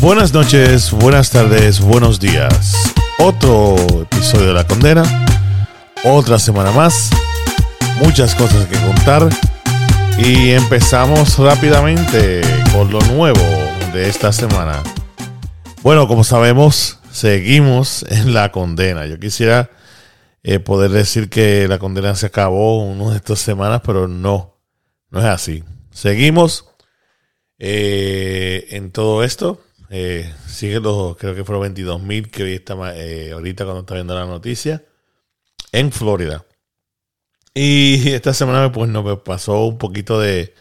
Buenas noches, buenas tardes, buenos días. Otro episodio de La Condena. Otra semana más. Muchas cosas que contar. Y empezamos rápidamente con lo nuevo de esta semana. Bueno, como sabemos, seguimos en la condena. Yo quisiera eh, poder decir que la condena se acabó una de estas semanas, pero no, no es así. Seguimos eh, en todo esto. Eh, sigue los, creo que fueron 22 mil que hoy está, eh, ahorita cuando está viendo la noticia, en Florida. Y esta semana pues nos pasó un poquito de,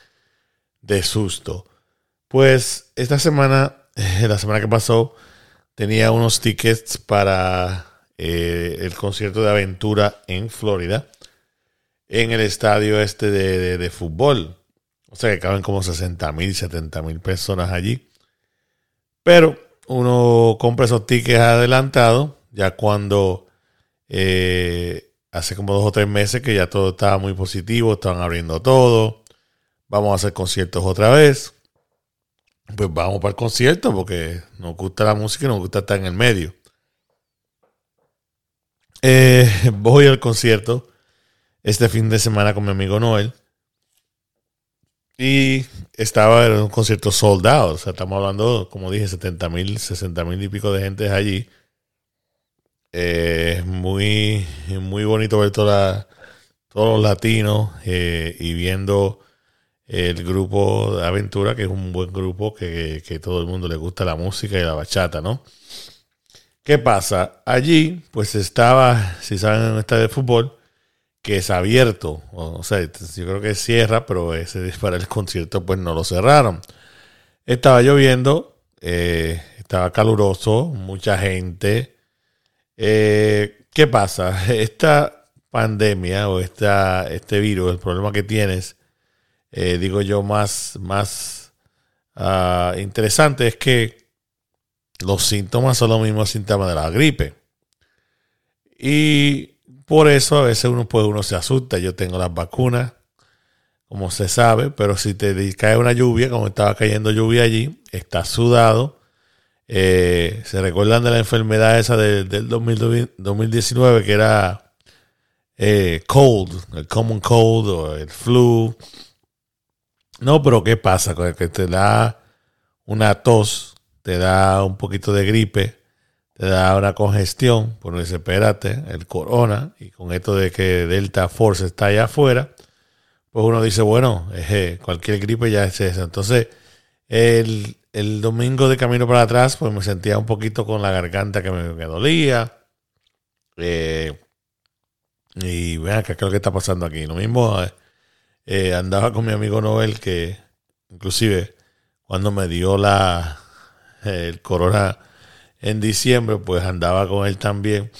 de susto. Pues esta semana, la semana que pasó, tenía unos tickets para eh, el concierto de aventura en Florida, en el estadio este de, de fútbol. O sea que caben como 60 mil, 70 mil personas allí. Pero uno compra esos tickets adelantados ya cuando eh, hace como dos o tres meses que ya todo estaba muy positivo, estaban abriendo todo, vamos a hacer conciertos otra vez. Pues vamos para el concierto porque nos gusta la música y nos gusta estar en el medio. Eh, voy al concierto este fin de semana con mi amigo Noel. Y estaba en un concierto soldado. O sea, estamos hablando, como dije, 70 mil, 60 mil y pico de gente allí. Es eh, muy, muy bonito ver toda todos los latinos eh, y viendo el grupo Aventura, que es un buen grupo que, que, todo el mundo le gusta la música y la bachata, ¿no? ¿Qué pasa? Allí, pues estaba, si saben, estadio de fútbol, que es abierto. O, sea, yo creo que cierra, pero ese para el concierto pues no lo cerraron. Estaba lloviendo, eh, estaba caluroso, mucha gente. Eh, ¿Qué pasa? Esta pandemia o esta, este virus, el problema que tienes, eh, digo yo, más, más uh, interesante es que los síntomas son los mismos síntomas de la gripe. Y por eso a veces uno, pues, uno se asusta. Yo tengo las vacunas, como se sabe, pero si te cae una lluvia, como estaba cayendo lluvia allí, estás sudado. Eh, se recuerdan de la enfermedad esa del 2019 que era eh, cold, el common cold o el flu. No, pero ¿qué pasa? Que te da una tos, te da un poquito de gripe, te da una congestión, por no espérate, el corona, y con esto de que Delta Force está allá afuera, pues uno dice, bueno, cualquier gripe ya es eso. Entonces, el, domingo de camino para atrás, pues me sentía un poquito con la garganta que me, dolía. Eh, y vean qué es lo que está pasando aquí. Lo mismo eh, andaba con mi amigo Noel, que inclusive cuando me dio la el corona en diciembre, pues andaba con él también.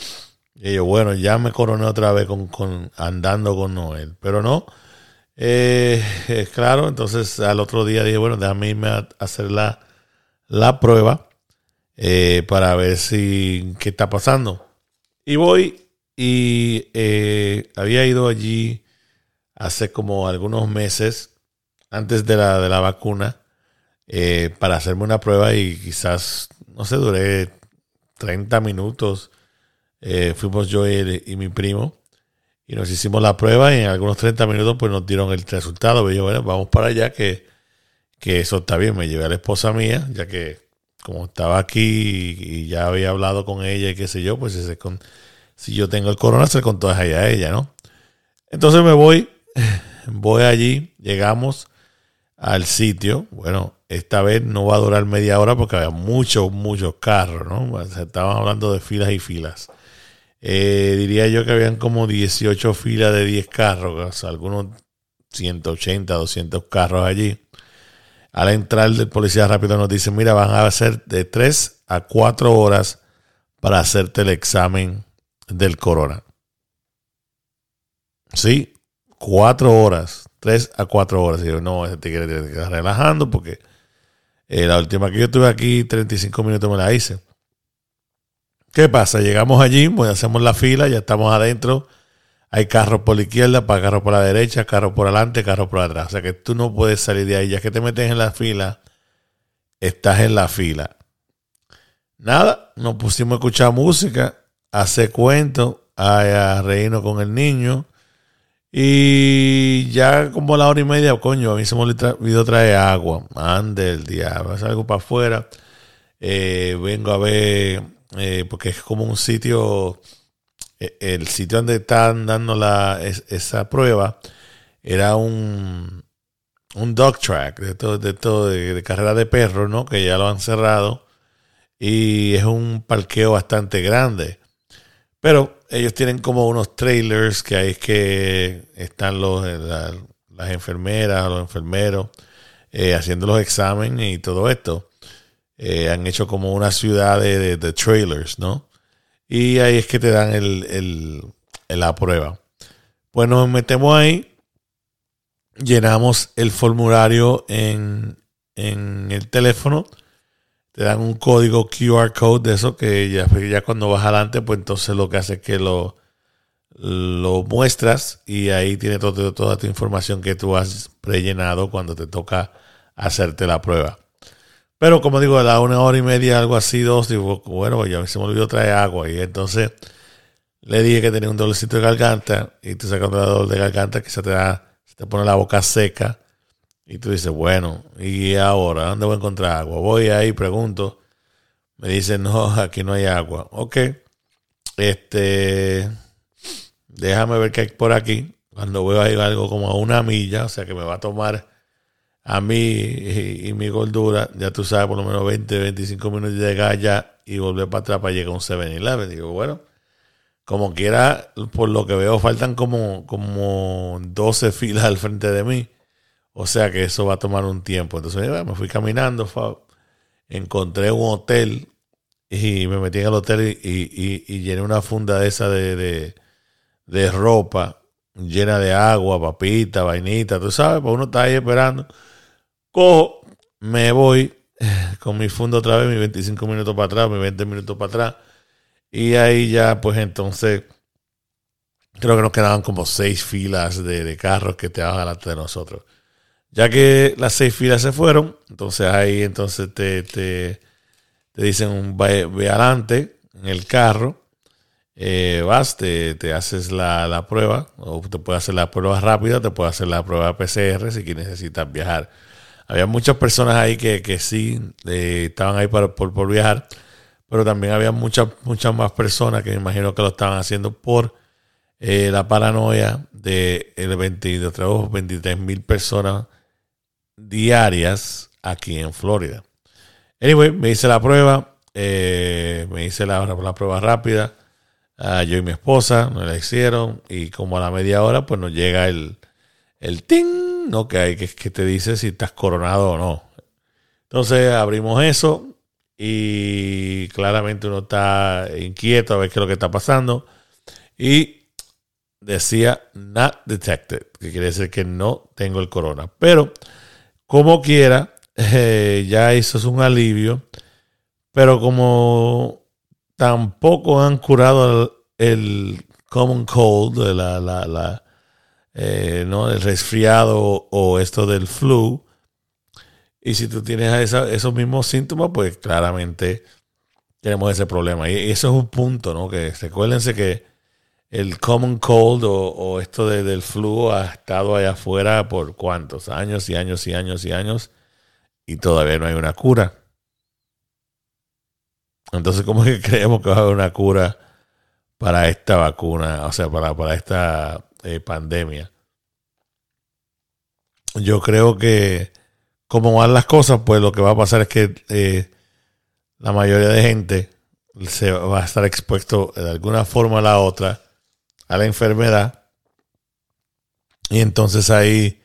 Y yo, bueno, ya me coroné otra vez con, con andando con Noel. Pero no, eh, claro, entonces al otro día dije, bueno, déjame irme a hacer la, la prueba eh, para ver si qué está pasando. Y voy y eh, había ido allí hace como algunos meses, antes de la, de la vacuna, para hacerme una prueba y quizás no sé, duré 30 minutos. Eh, fuimos yo y, mi primo y nos hicimos la prueba y en algunos 30 minutos pues nos dieron el resultado. Y yo, bueno, vamos para allá que, que eso está bien. Me llevé a la esposa mía, ya que como estaba aquí y, ya había hablado con ella y qué sé yo, pues ese con, si yo tengo el corona se contó a ella, ¿no? Entonces me voy, voy allí, llegamos al sitio. Bueno, esta vez no va a durar media hora porque había muchos, muchos carros, ¿no? estaban hablando de filas y filas. Eh, diría yo que habían como 18 filas de 10 carros, algunos 180, 200 carros allí. Al entrar el policía rápido nos dice, mira, van a hacer de 3 a 4 horas para hacerte el examen del corona. Sí, 4 horas, 3 a 4 horas. Y yo, no, ese tigre tiene que relajando porque eh, la última que yo estuve aquí, 35 minutos me la hice. ¿Qué pasa? Llegamos allí, pues hacemos la fila, ya estamos adentro. Hay carros por la izquierda, para carros por la derecha, carros por adelante, carros por atrás. O sea que tú no puedes salir de ahí. Ya que te metes en la fila, estás en la fila. nada, nos pusimos a escuchar música, a hacer cuentos, a, reírnos con el niño. Y ya como la hora y media, coño, a mí se me olvidó traer agua. Ande el diablo, salgo para afuera. Eh, vengo a ver, eh, porque es como un sitio, eh, el sitio donde están dando la, esa prueba era un, un dog track de todo, de todo, de, carrera de perros, ¿no? Que ya lo han cerrado. Y es un parqueo bastante grande. Pero ellos tienen como unos trailers que ahí es que están los, las enfermeras, los enfermeros, eh, haciendo los exámenes y todo esto. Eh, han hecho como una ciudad de, trailers, ¿no? Y ahí es que te dan el, el, la prueba. Pues nos metemos ahí llenamos el formulario en, el teléfono. Te dan un código QR code de eso que ya, cuando vas adelante, pues entonces lo que hace es que lo, lo muestras y ahí tiene toda tu información que tú has prellenado cuando te toca hacerte la prueba. Pero como digo, a una hora y media, algo así, dos, digo, bueno, ya se me olvidó traer agua. Y entonces le dije que tenía un dolorcito de garganta y tú sacas un dolor de garganta que se te da te pone la boca seca y tú dices, bueno, ¿y ahora dónde voy a encontrar agua? Voy ahí, pregunto. Me dicen, no, aquí no hay agua. Ok, este, déjame ver qué hay por aquí. Cuando veo ahí algo como a una milla, o sea que me va a tomar a mí y, mi gordura, ya tú sabes, por lo menos 20, 25 minutos de llegar allá y volver para atrás para llegar a un 7-Eleven. Digo, bueno, como quiera, por lo que veo, faltan como, como 12 filas al frente de mí. O sea que eso va a tomar un tiempo. Entonces me fui caminando, encontré un hotel y me metí en el hotel y, llené una funda de esa de, de, ropa llena de agua, papita, vainita, tú sabes, pues uno está ahí esperando. Cojo, me voy con mi funda otra vez, mis 25 minutos para atrás, mis 20 minutos para atrás y ahí ya, pues entonces, creo que nos quedaban como seis filas de, carros que te estaban delante de nosotros. Ya que las seis filas se fueron, entonces ahí entonces te, te, te dicen, ve, adelante en el carro, eh, vas, te, te haces la, la, prueba, o te puedes hacer la prueba rápida, te puedes hacer la prueba PCR si necesitas viajar. Había muchas personas ahí que, que sí eh, estaban ahí por, por viajar pero también había muchas, muchas más personas que me imagino que lo estaban haciendo por eh, la paranoia de el 22, 23 mil personas diarias aquí en Florida. Anyway, me hice la prueba, eh, me hice la, la prueba rápida. Ah, yo y mi esposa nos la hicieron y como a la media hora pues nos llega el, el ting, ¿no? Que, hay, que, que te dice si estás coronado o no. Entonces abrimos eso y claramente uno está inquieto a ver qué es lo que está pasando. Y decía not detected, que quiere decir que no tengo el corona. Pero como quiera, eh, ya eso es un alivio. Pero como tampoco han curado el, common cold, la, la, eh, ¿no? el resfriado o esto del flu, y si tú tienes esos mismos síntomas, pues claramente tenemos ese problema. Y eso es un punto, ¿no? Que recuérdense que el common cold o, esto del flu ha estado allá afuera por cuántos años y años y años y años y todavía no hay una cura. Entonces, ¿cómo es que creemos que va a haber una cura para esta vacuna, o sea, para, para esta eh, pandemia? Yo creo que como van las cosas, pues lo que va a pasar es que eh, la mayoría de gente se va a estar expuesto de alguna forma a la otra a la enfermedad. Y entonces ahí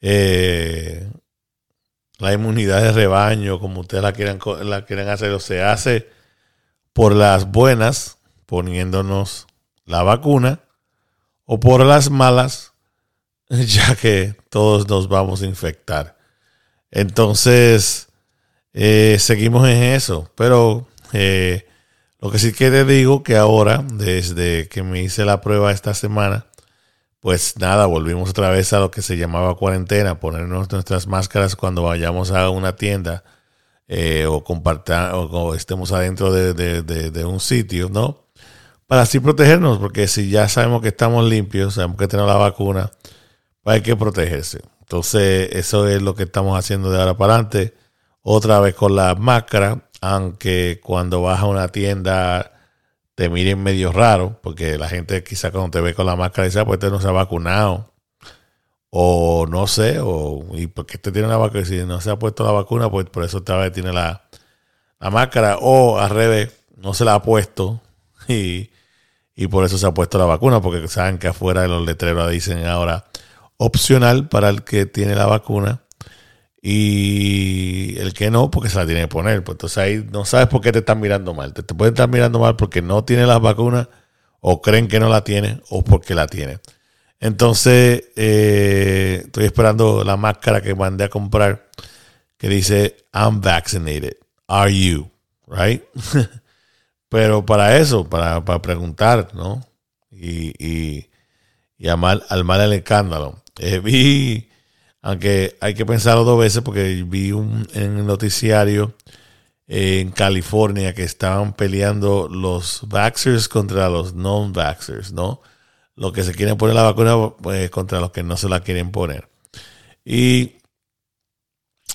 eh, la inmunidad de rebaño, como ustedes la quieran, la quieran hacer, o se hace por las buenas, poniéndonos la vacuna, o por las malas, ya que todos nos vamos a infectar. Entonces, eh, seguimos en eso. Pero eh, lo que sí que te digo que ahora, desde que me hice la prueba esta semana, pues nada, volvimos otra vez a lo que se llamaba cuarentena, ponernos nuestras máscaras cuando vayamos a una tienda eh, o comparta, o, estemos adentro de, un sitio, ¿no? Para así protegernos, porque si ya sabemos que estamos limpios, sabemos que tenemos la vacuna, pues hay que protegerse. Entonces, eso es lo que estamos haciendo de ahora para adelante. Otra vez con la máscara, aunque cuando vas a una tienda te miren medio raro, porque la gente quizá cuando te ve con la máscara dice, ah, pues este no se ha vacunado. O no sé, o y porque este tiene la vacuna, si no se ha puesto la vacuna, pues por eso esta vez tiene la, máscara. O al revés, no se la ha puesto y, y por eso se ha puesto la vacuna, porque saben que afuera de los letreros dicen ahora opcional para el que tiene la vacuna y el que no, porque se la tiene que poner. Pues entonces ahí no sabes por qué te están mirando mal. Te, pueden estar mirando mal porque no tiene las vacunas o creen que no la tiene o porque la tiene. Entonces eh, estoy esperando la máscara que mandé a comprar que dice I'm vaccinated. Are you? Right? Pero para eso, para, preguntar, ¿no? Y, y, y al mal el escándalo. Eh, vi aunque hay que pensarlo dos veces porque vi un, en el noticiario en California que estaban peleando los vaxxers contra los non-vaxxers, ¿no? Los que se quieren poner la vacuna pues, contra los que no se la quieren poner. Y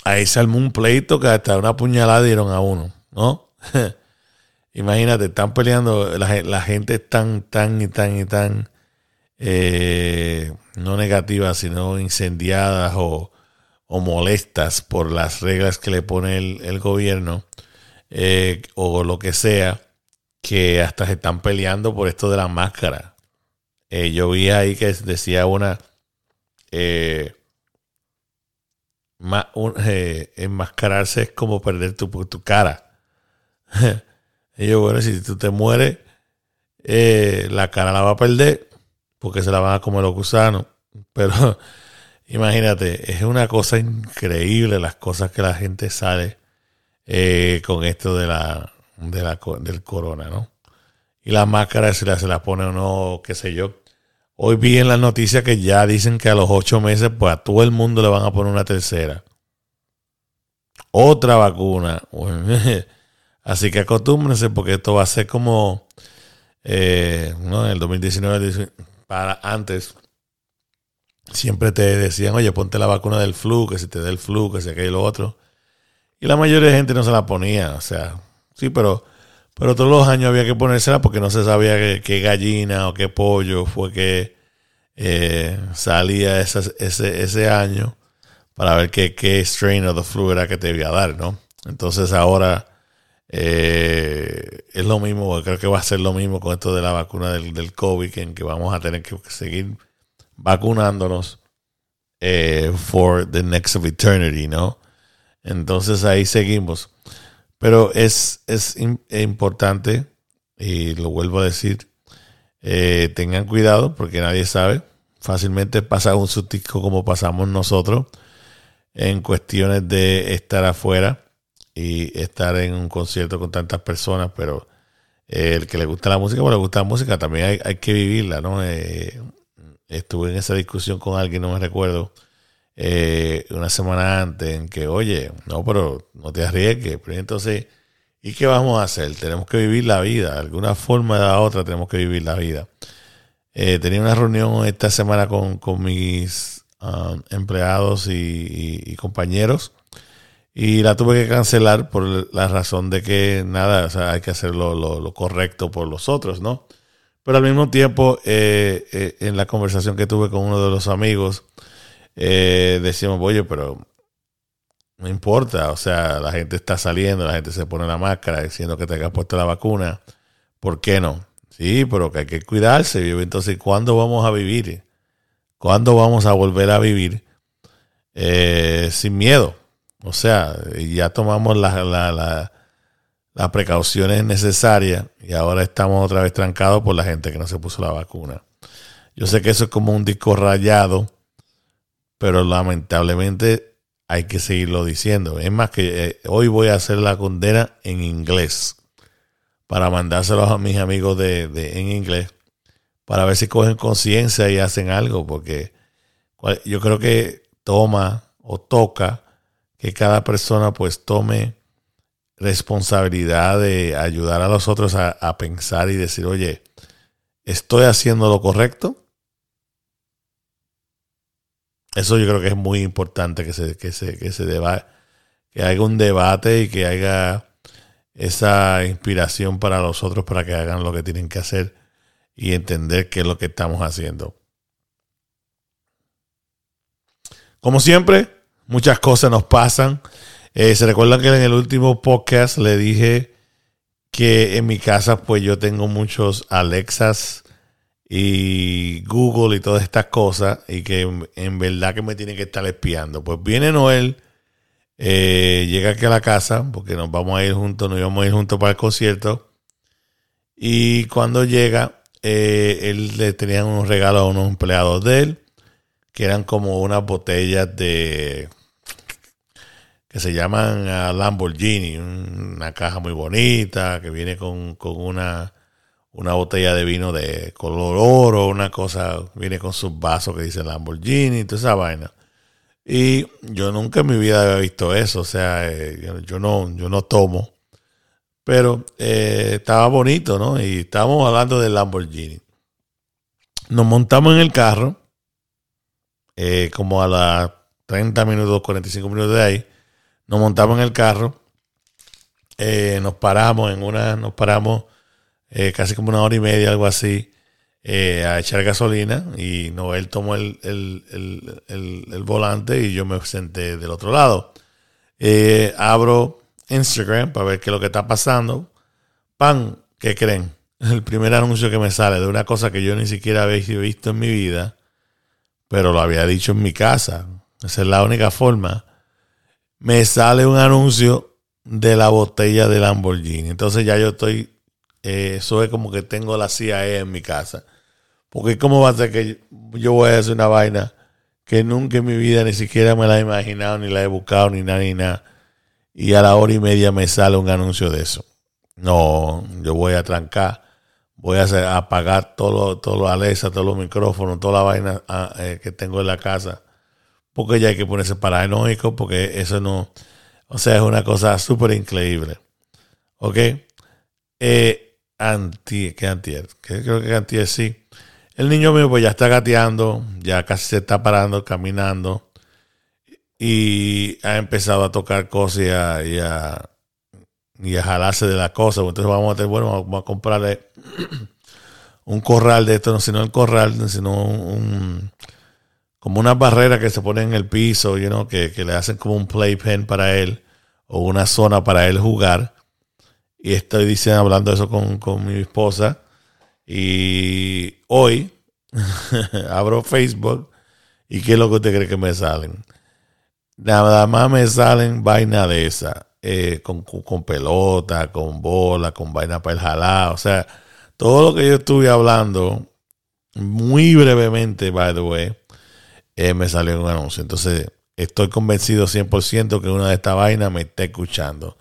ahí se un pleito que hasta una puñalada dieron a uno, ¿no? Imagínate, están peleando, la, la gente es tan, tan y tan y tan eh, no negativas, sino incendiadas o, molestas por las reglas que le pone el, gobierno eh, o lo que sea, que hasta se están peleando por esto de la máscara. Eh, yo vi ahí que decía una, enmascararse es como perder tu, tu cara. y yo, bueno, si tú te mueres, la cara la va a perder porque se la van a comer los gusanos. Pero imagínate, es una cosa increíble las cosas que la gente sale eh, con esto de la, de la, del corona, ¿no? Y la máscara se la, se la pone o no, qué sé yo. Hoy vi en las noticias que ya dicen que a los ocho meses, pues a todo el mundo le van a poner una tercera. Otra vacuna. Así que acostúmbrense porque esto va a ser como eh, ¿no? en el 2019 para antes siempre te decían, oye, ponte la vacuna del flu, que si te da el flu, que si aquello y lo otro. Y la mayoría de gente no se la ponía, o sea, sí, pero, pero todos los años había que ponérsela porque no se sabía qué, gallina o qué pollo fue que eh, salía ese, ese año para ver qué, qué strain of the flu era que te iba a dar, ¿no? Entonces ahora eh, es lo mismo, creo que va a ser lo mismo con esto de la vacuna del, del COVID, en que vamos a tener que seguir vacunándonos eh, for the next of eternity, ¿no? Entonces ahí seguimos. Pero es, es importante, y lo vuelvo a decir, eh, tengan cuidado porque nadie sabe. Fácilmente pasa un sustico como pasamos nosotros en cuestiones de estar afuera y estar en un concierto con tantas personas, pero eh, el que le gusta la música, pues le gusta la música, también hay, que vivirla, ¿no? Eh, estuve en esa discusión con alguien, no me recuerdo, eh, una semana antes, en que, oye, no, pero no te arriesgues, pero entonces, ¿y qué vamos a hacer? Tenemos que vivir la vida, de alguna forma o de otra tenemos que vivir la vida. tenía una reunión esta semana con, mis um, empleados y compañeros y la tuve que cancelar por la razón de que nada, o sea, hay que hacer lo, correcto por los otros, ¿no? Pero al mismo tiempo, eh, eh, en la conversación que tuve con uno de los amigos, eh, decíamos, oye, pero no importa, o sea, la gente está saliendo, la gente se pone la máscara diciendo que te hayas puesto la vacuna, ¿por qué no? Sí, pero que hay que cuidarse. Entonces, ¿cuándo vamos a vivir? ¿Cuándo vamos a volver a vivir sin miedo? O sea, ya tomamos las la, precauciones necesarias y ahora estamos otra vez trancados por la gente que no se puso la vacuna. Yo sé que eso es como un disco rayado, pero lamentablemente hay que seguirlo diciendo. Es más que eh, hoy voy a hacer la condena en inglés para mandárselos a mis amigos de, de en inglés para ver si cogen conciencia y hacen algo, porque yo creo que toma o toca que cada persona pues tome responsabilidad de ayudar a los otros a, pensar y decir, oye, ¿estoy haciendo lo correcto? Eso yo creo que es muy importante que se, que se, que se deba, que haya un debate y que haya esa inspiración para los otros para que hagan lo que tienen que hacer y entender qué es lo que estamos haciendo. Como siempre, muchas cosas nos pasan. Eh, se recuerdan que en el último podcast le dije que en mi casa pues yo tengo muchos Alexas y Google y todas estas cosas y que en, verdad que me tiene que estar espiando. Pues viene Noel, eh, llega aquí a la casa porque nos vamos a ir juntos, nos íbamos a ir juntos para el concierto y cuando llega eh, él le tenía unos regalos a unos empleados de él que eran como unas botellas de que se llaman Lamborghini, una caja muy bonita que viene con, con una una botella de vino de color oro, una cosa, viene con sus vasos que dice Lamborghini, toda esa vaina. Y yo nunca en mi vida había visto eso, o sea, eh, yo, no, yo no tomo. Pero eh, estaba bonito, ¿no? Y estábamos hablando del Lamborghini. Nos montamos en el carro, eh, como a las 30 minutos, 45 minutos de ahí. Nos montamos en el carro, nos paramos en una, nos paramos eh, casi como una hora y media, algo así, eh, a echar gasolina y Noel tomó el, el, volante y yo me senté del otro lado. Eh, abro Instagram para ver qué es lo que está pasando. ¡Pam! ¿Qué creen? El primer anuncio que me sale de una cosa que yo ni siquiera había visto en mi vida, pero lo había dicho en mi casa. Esa es la única forma. Me sale un anuncio de la botella de Lamborghini. Entonces ya yo estoy eh, eso es como que tengo la CIA en mi casa. Porque ¿cómo va a ser que yo voy a hacer una vaina que nunca en mi vida ni siquiera me la he imaginado, ni la he buscado, ni nada, ni nada? Y a la hora y media me sale un anuncio de eso. No, yo voy a trancar, voy a, hacer, apagar todo todo Alexa, todos los micrófonos, toda la vaina ah, eh, que tengo en la casa. Porque ya hay que ponerse paranoico, porque eso no, o sea, es una cosa súper increíble. ¿Ok? Eh, anti, que antier, creo que antier sí. El niño mío pues ya está gateando, ya casi se está parando, caminando y ha empezado a tocar cosas y a, y a, jalarse de la cosa. Entonces vamos a tener, bueno, vamos a comprarle un corral de esto, no sino el corral, sino un, como una barrera que se pone en el piso, you know, que, que le hacen como un playpen para él o una zona para él jugar y estoy diciendo, hablando eso con, mi esposa. Y hoy abro Facebook y ¿qué es lo que usted cree que me salen? Nada más me salen vaina de esa, eh, con, pelota, con bola, con vaina para el jalar. O sea, todo lo que yo estuve hablando, muy brevemente, by the way, eh, me salió un anuncio. Entonces, estoy convencido 100% que una de estas vainas me está escuchando.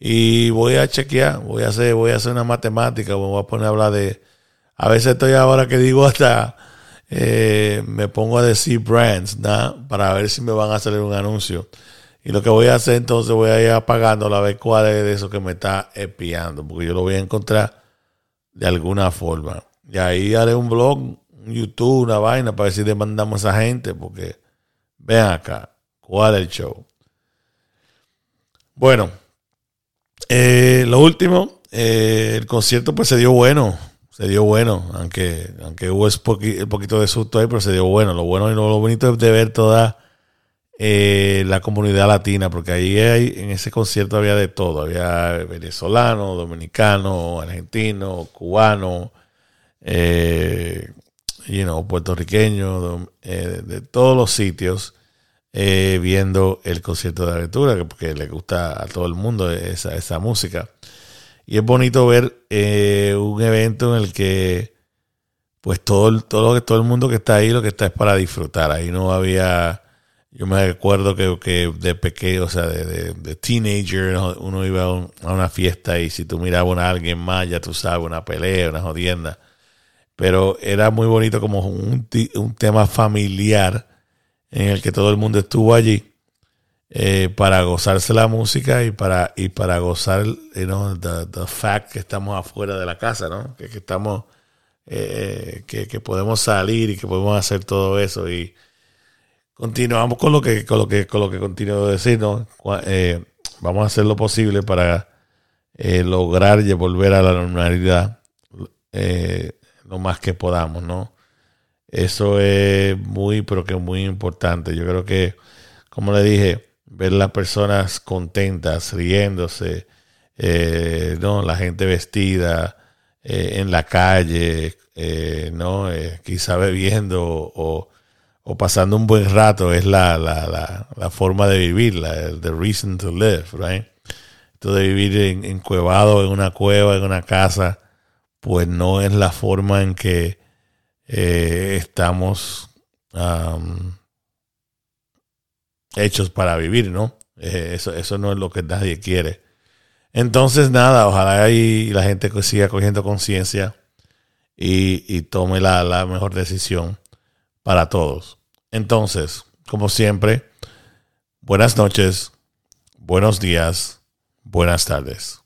Y voy a chequear, voy a hacer, voy a hacer una matemática, voy a poner a hablar de. A veces estoy ahora que digo hasta eh, me pongo a decir brands, ¿no? Para ver si me van a hacer un anuncio. Y lo que voy a hacer entonces voy a ir apagando a ver cuál es de eso que me está espiando, porque yo lo voy a encontrar de alguna forma. Y ahí haré un blog, un YouTube, una vaina para ver si demandamos a esa gente, porque vean acá, cuál es el show. Bueno, eh, lo último, eh, el concierto pues se dio bueno, se dio bueno, aunque, aunque hubo un poquito de susto ahí, pero se dio bueno. Lo bueno y lo, bonito es de ver toda eh, la comunidad latina, porque ahí hay, en ese concierto había de todo, había venezolano, dominicano, argentino, cubano, you know, puertorriqueño, de todos los sitios. Eh, viendo el concierto de aventura, porque le gusta a todo el mundo esa, esa música. Y es bonito ver eh, un evento en el que pues todo, todo, todo el mundo que está ahí lo que está es para disfrutar. Ahí no había, yo me acuerdo que, que de pequeño, o sea, de, de, teenager, uno iba a, una fiesta y si tú mirabas a alguien más, ya tú sabes, una pelea, una jodienda. Pero era muy bonito como un, un tema familiar en el que todo el mundo estuvo allí. eh, para gozarse la música y para, y para gozar, you the, fact que estamos afuera de la casa, ¿no? Que, estamos, eh, que, podemos salir y que podemos hacer todo eso y continuamos con lo que, con lo que, con lo que continúo a decir, ¿no? Eh, vamos a hacer lo posible para lograr y volver a la normalidad lo más que podamos, ¿no? Eso es muy, pero que muy importante. Yo creo que, como le dije, ver las personas contentas, riéndose, eh, ¿no? La gente vestida eh, en la calle, eh, ¿no? quizá bebiendo o, o, pasando un buen rato es la, la, la, la forma de vivir, la the reason to live, right? Esto de vivir en, encuevado en una cueva, en una casa, pues no es la forma en que estamos hechos para vivir, ¿no? Eh, eso, eso no es lo que nadie quiere. Entonces, nada, ojalá y la gente siga cogiendo conciencia y, tome la, la mejor decisión para todos. Entonces, como siempre, buenas noches, buenos días, buenas tardes.